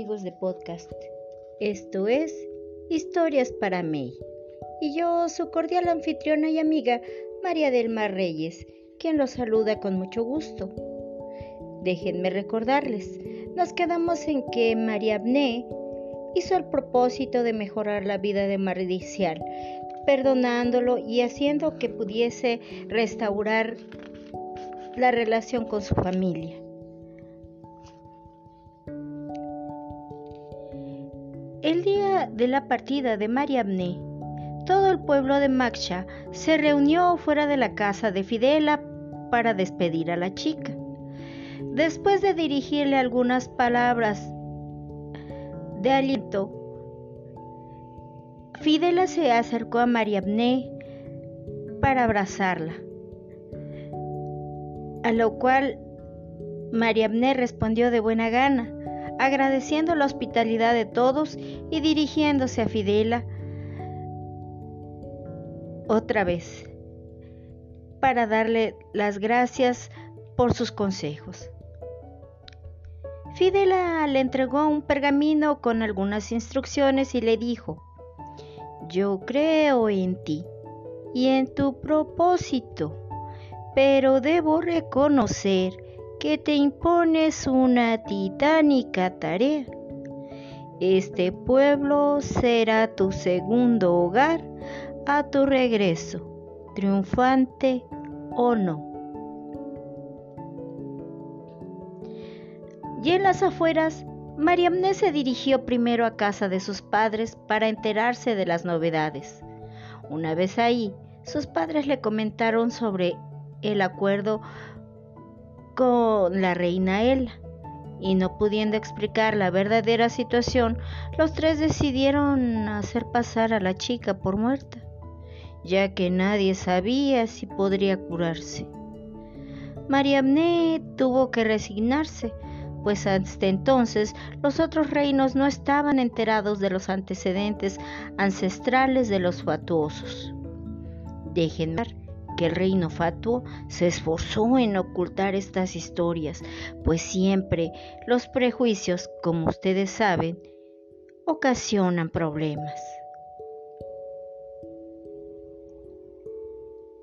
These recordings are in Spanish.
amigos de podcast. Esto es Historias para May. Y yo, su cordial anfitriona y amiga, María del Mar Reyes, quien los saluda con mucho gusto. Déjenme recordarles, nos quedamos en que María Abné hizo el propósito de mejorar la vida de Maridicial, perdonándolo y haciendo que pudiese restaurar la relación con su familia. De la partida de Mariamne, todo el pueblo de Maksha se reunió fuera de la casa de Fidela para despedir a la chica. Después de dirigirle algunas palabras de aliento, Fidela se acercó a Mariamne para abrazarla, a lo cual Mariamne respondió de buena gana agradeciendo la hospitalidad de todos y dirigiéndose a Fidela otra vez para darle las gracias por sus consejos. Fidela le entregó un pergamino con algunas instrucciones y le dijo, yo creo en ti y en tu propósito, pero debo reconocer que te impones una titánica tarea. Este pueblo será tu segundo hogar a tu regreso, triunfante o no. Y en las afueras, Mariamne se dirigió primero a casa de sus padres para enterarse de las novedades. Una vez ahí, sus padres le comentaron sobre el acuerdo con la reina Ella. Y no pudiendo explicar la verdadera situación, los tres decidieron hacer pasar a la chica por muerta, ya que nadie sabía si podría curarse. Mariamne tuvo que resignarse, pues hasta entonces los otros reinos no estaban enterados de los antecedentes ancestrales de los fatuosos. Déjenme el reino fatuo se esforzó en ocultar estas historias, pues siempre los prejuicios, como ustedes saben, ocasionan problemas.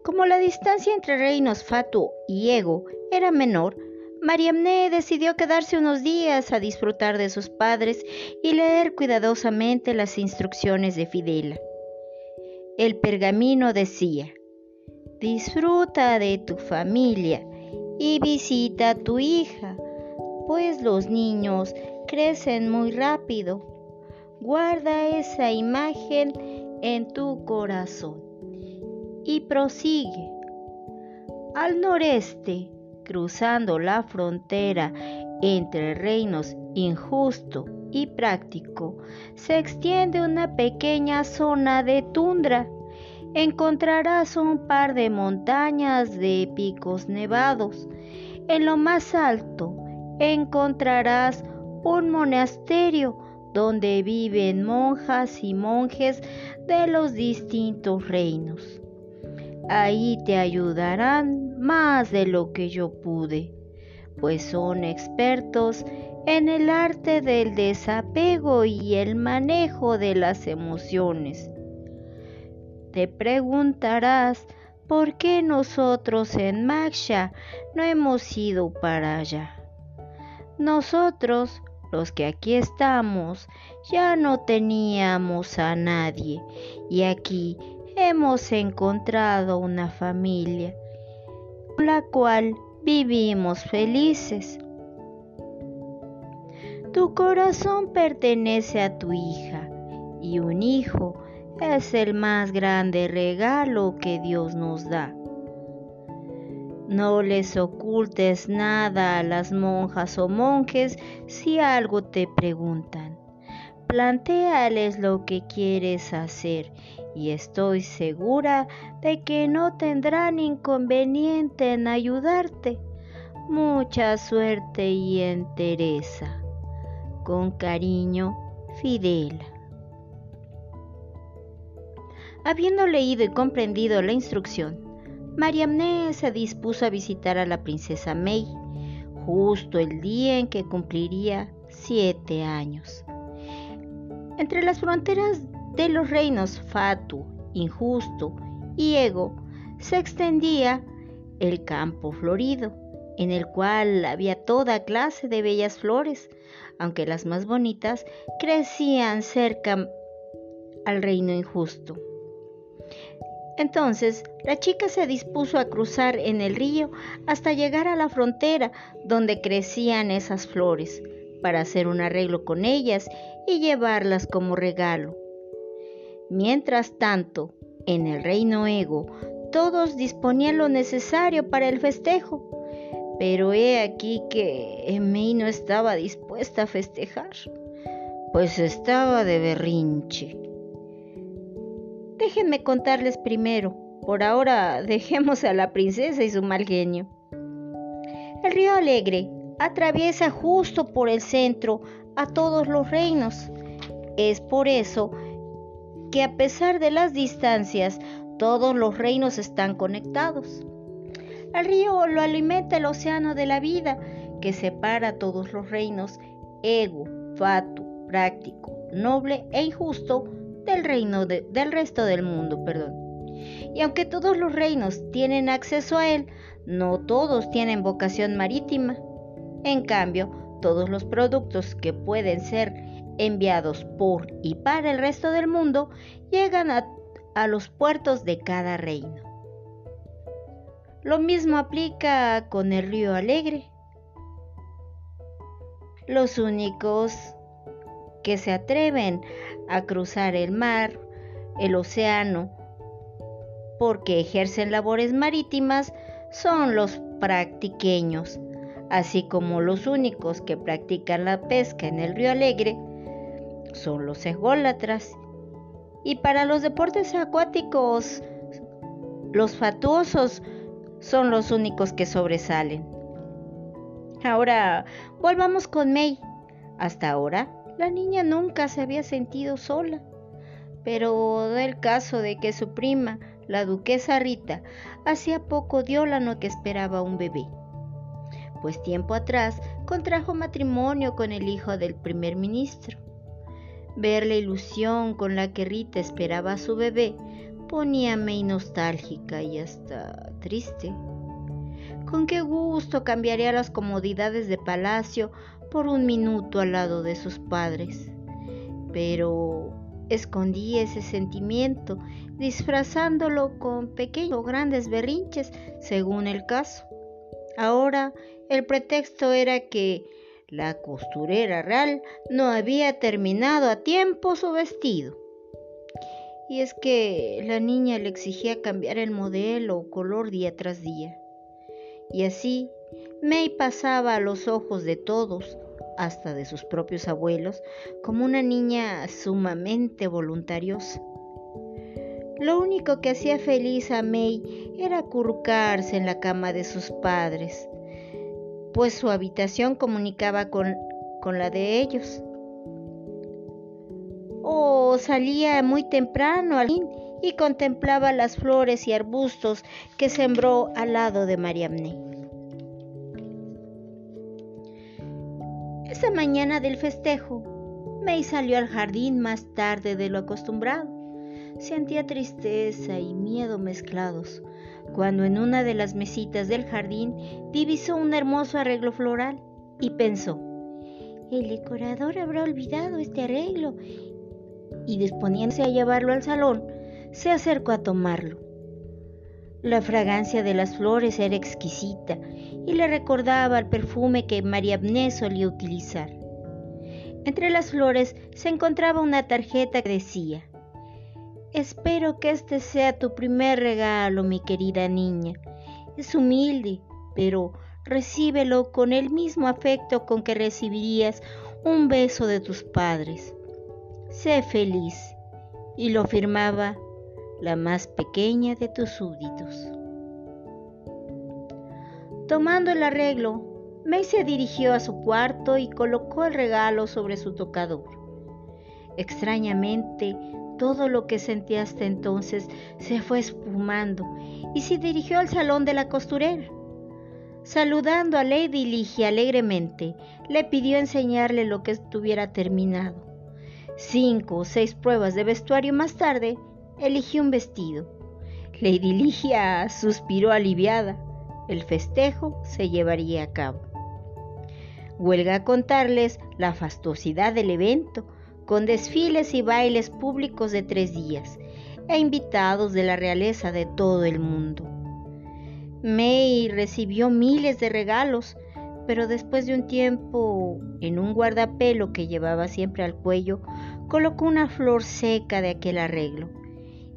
Como la distancia entre reinos fatuo y ego era menor, Mariamne decidió quedarse unos días a disfrutar de sus padres y leer cuidadosamente las instrucciones de Fidela. El pergamino decía, Disfruta de tu familia y visita a tu hija, pues los niños crecen muy rápido. Guarda esa imagen en tu corazón y prosigue. Al noreste, cruzando la frontera entre reinos injusto y práctico, se extiende una pequeña zona de tundra encontrarás un par de montañas de picos nevados. En lo más alto encontrarás un monasterio donde viven monjas y monjes de los distintos reinos. Ahí te ayudarán más de lo que yo pude, pues son expertos en el arte del desapego y el manejo de las emociones. Te preguntarás por qué nosotros en Maksha no hemos ido para allá. Nosotros, los que aquí estamos, ya no teníamos a nadie y aquí hemos encontrado una familia con la cual vivimos felices. Tu corazón pertenece a tu hija y un hijo es el más grande regalo que Dios nos da. No les ocultes nada a las monjas o monjes si algo te preguntan. Plantéales lo que quieres hacer y estoy segura de que no tendrán inconveniente en ayudarte. Mucha suerte y entereza. Con cariño, Fidela. Habiendo leído y comprendido la instrucción, Mariamne se dispuso a visitar a la princesa May, justo el día en que cumpliría siete años. Entre las fronteras de los reinos Fatu, Injusto y Ego se extendía el campo florido, en el cual había toda clase de bellas flores, aunque las más bonitas crecían cerca al reino injusto. Entonces la chica se dispuso a cruzar en el río hasta llegar a la frontera donde crecían esas flores, para hacer un arreglo con ellas y llevarlas como regalo. Mientras tanto, en el reino Ego, todos disponían lo necesario para el festejo, pero he aquí que Emei no estaba dispuesta a festejar, pues estaba de berrinche. Déjenme contarles primero. Por ahora dejemos a la princesa y su mal genio. El río Alegre atraviesa justo por el centro a todos los reinos. Es por eso que a pesar de las distancias, todos los reinos están conectados. El río lo alimenta el océano de la vida que separa todos los reinos, ego, fatu, práctico, noble e injusto, del reino del resto del mundo, perdón. Y aunque todos los reinos tienen acceso a él, no todos tienen vocación marítima. En cambio, todos los productos que pueden ser enviados por y para el resto del mundo llegan a, a los puertos de cada reino. Lo mismo aplica con el río Alegre. Los únicos que se atreven a cruzar el mar, el océano, porque ejercen labores marítimas, son los practiqueños, así como los únicos que practican la pesca en el río Alegre son los ególatras. Y para los deportes acuáticos, los fatuosos son los únicos que sobresalen. Ahora, volvamos con May. Hasta ahora, la niña nunca se había sentido sola, pero del caso de que su prima, la duquesa Rita, hacía poco dio la no que esperaba un bebé. Pues tiempo atrás contrajo matrimonio con el hijo del primer ministro. Ver la ilusión con la que Rita esperaba a su bebé poníame nostálgica y hasta triste. Con qué gusto cambiaría las comodidades de palacio por un minuto al lado de sus padres. Pero escondí ese sentimiento, disfrazándolo con pequeños o grandes berrinches, según el caso. Ahora el pretexto era que la costurera real no había terminado a tiempo su vestido. Y es que la niña le exigía cambiar el modelo o color día tras día. Y así May pasaba a los ojos de todos, hasta de sus propios abuelos, como una niña sumamente voluntariosa. Lo único que hacía feliz a May era acurrucarse en la cama de sus padres, pues su habitación comunicaba con, con la de ellos. O salía muy temprano al y contemplaba las flores y arbustos que sembró al lado de Mariamne. Esa mañana del festejo, May salió al jardín más tarde de lo acostumbrado. Sentía tristeza y miedo mezclados, cuando en una de las mesitas del jardín divisó un hermoso arreglo floral y pensó, el decorador habrá olvidado este arreglo y disponiéndose a llevarlo al salón, se acercó a tomarlo. La fragancia de las flores era exquisita y le recordaba el perfume que María Abné solía utilizar. Entre las flores se encontraba una tarjeta que decía, Espero que este sea tu primer regalo, mi querida niña. Es humilde, pero recíbelo con el mismo afecto con que recibirías un beso de tus padres. Sé feliz. Y lo firmaba la más pequeña de tus súbditos. Tomando el arreglo, May se dirigió a su cuarto y colocó el regalo sobre su tocador. Extrañamente, todo lo que sentía hasta entonces se fue espumando y se dirigió al salón de la costurera. Saludando a Lady Ligia alegremente, le pidió enseñarle lo que estuviera terminado. Cinco o seis pruebas de vestuario más tarde, eligió un vestido. Lady Ligia suspiró aliviada. El festejo se llevaría a cabo. Huelga contarles la fastuosidad del evento, con desfiles y bailes públicos de tres días, e invitados de la realeza de todo el mundo. May recibió miles de regalos, pero después de un tiempo, en un guardapelo que llevaba siempre al cuello, colocó una flor seca de aquel arreglo,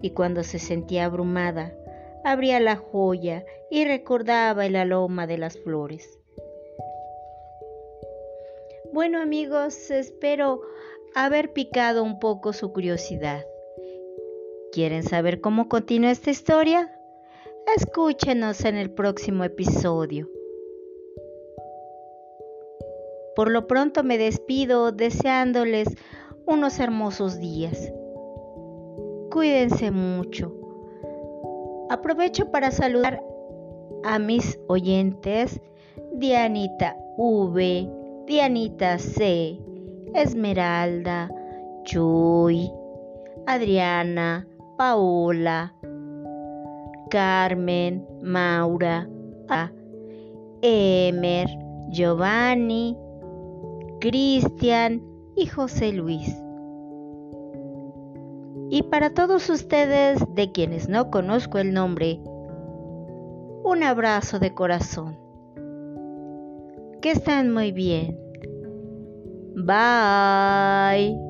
y cuando se sentía abrumada, abría la joya y recordaba el aroma de las flores. Bueno amigos, espero haber picado un poco su curiosidad. ¿Quieren saber cómo continúa esta historia? Escúchenos en el próximo episodio. Por lo pronto me despido deseándoles unos hermosos días. Cuídense mucho. Aprovecho para saludar a mis oyentes Dianita V, Dianita C, Esmeralda, Chuy, Adriana, Paola, Carmen, Maura, Emer, Giovanni, Cristian y José Luis. Y para todos ustedes de quienes no conozco el nombre, un abrazo de corazón. Que estén muy bien. Bye.